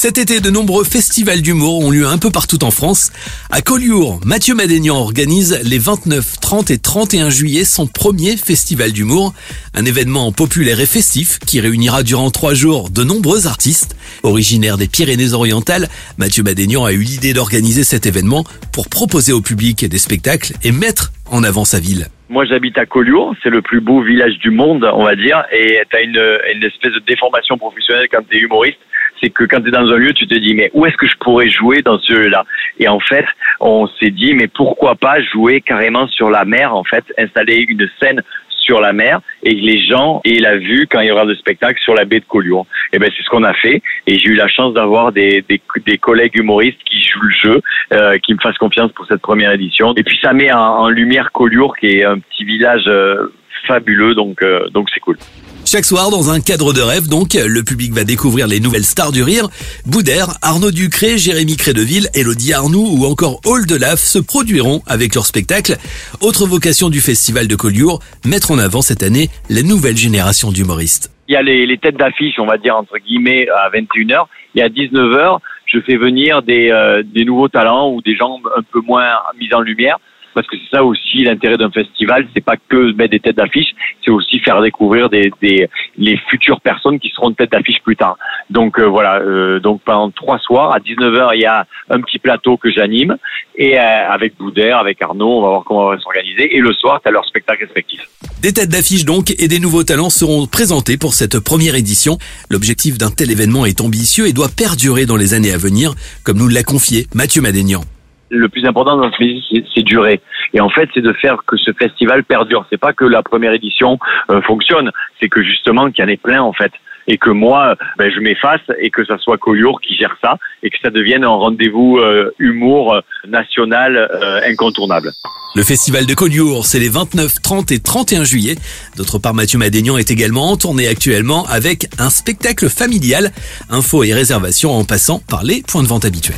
Cet été, de nombreux festivals d'humour ont lieu un peu partout en France. À Collioure, Mathieu Madénian organise les 29, 30 et 31 juillet son premier festival d'humour. Un événement populaire et festif qui réunira durant trois jours de nombreux artistes. Originaire des Pyrénées-Orientales, Mathieu Madénian a eu l'idée d'organiser cet événement pour proposer au public des spectacles et mettre en avant sa ville. Moi, j'habite à Collioure, c'est le plus beau village du monde, on va dire, et tu as une, une espèce de déformation professionnelle quand tu es humoriste c'est que quand tu es dans un lieu, tu te dis mais où est-ce que je pourrais jouer dans ce lieu-là? Et en fait, on s'est dit mais pourquoi pas jouer carrément sur la mer en fait, installer une scène sur la mer et les gens aient la vue quand il y aura le spectacle sur la baie de Collioure. Et ben c'est ce qu'on a fait et j'ai eu la chance d'avoir des, des, des, collègues humoristes qui jouent le jeu, euh, qui me fassent confiance pour cette première édition. Et puis ça met en, lumière Collioure qui est un petit village euh, fabuleux donc euh, donc c'est cool. Chaque soir, dans un cadre de rêve, donc, le public va découvrir les nouvelles stars du rire. Boudère, Arnaud Ducré, Jérémy Crédeville, Elodie Arnoux ou encore Hall de Laf se produiront avec leur spectacle. Autre vocation du festival de Collioure, mettre en avant cette année la nouvelle génération d'humoristes. Il y a les, têtes d'affiche, on va dire entre guillemets, à 21h. Et à 19h, je fais venir des, euh, des nouveaux talents ou des gens un peu moins mis en lumière parce que c'est ça aussi l'intérêt d'un festival, c'est pas que mettre des têtes d'affiche, c'est aussi faire découvrir les futures personnes qui seront têtes d'affiche plus tard. Donc euh, voilà, euh, donc pendant trois soirs à 19h, il y a un petit plateau que j'anime et euh, avec Boudère, avec Arnaud, on va voir comment on va s'organiser et le soir, tu as leur spectacle respectif. Des têtes d'affiche donc et des nouveaux talents seront présentés pour cette première édition. L'objectif d'un tel événement est ambitieux et doit perdurer dans les années à venir, comme nous l'a confié Mathieu Madénian le plus important dans ce métier, c'est durer. Et en fait, c'est de faire que ce festival perdure. C'est pas que la première édition euh, fonctionne, c'est que justement qu'il y en ait plein en fait. Et que moi, ben, je m'efface et que ça soit Collioure qui gère ça et que ça devienne un rendez-vous euh, humour euh, national incontournable. Le festival de Collioure, c'est les 29, 30 et 31 juillet. D'autre part, Mathieu Madénian est également en tournée actuellement avec un spectacle familial. Infos et réservations en passant par les points de vente habituels.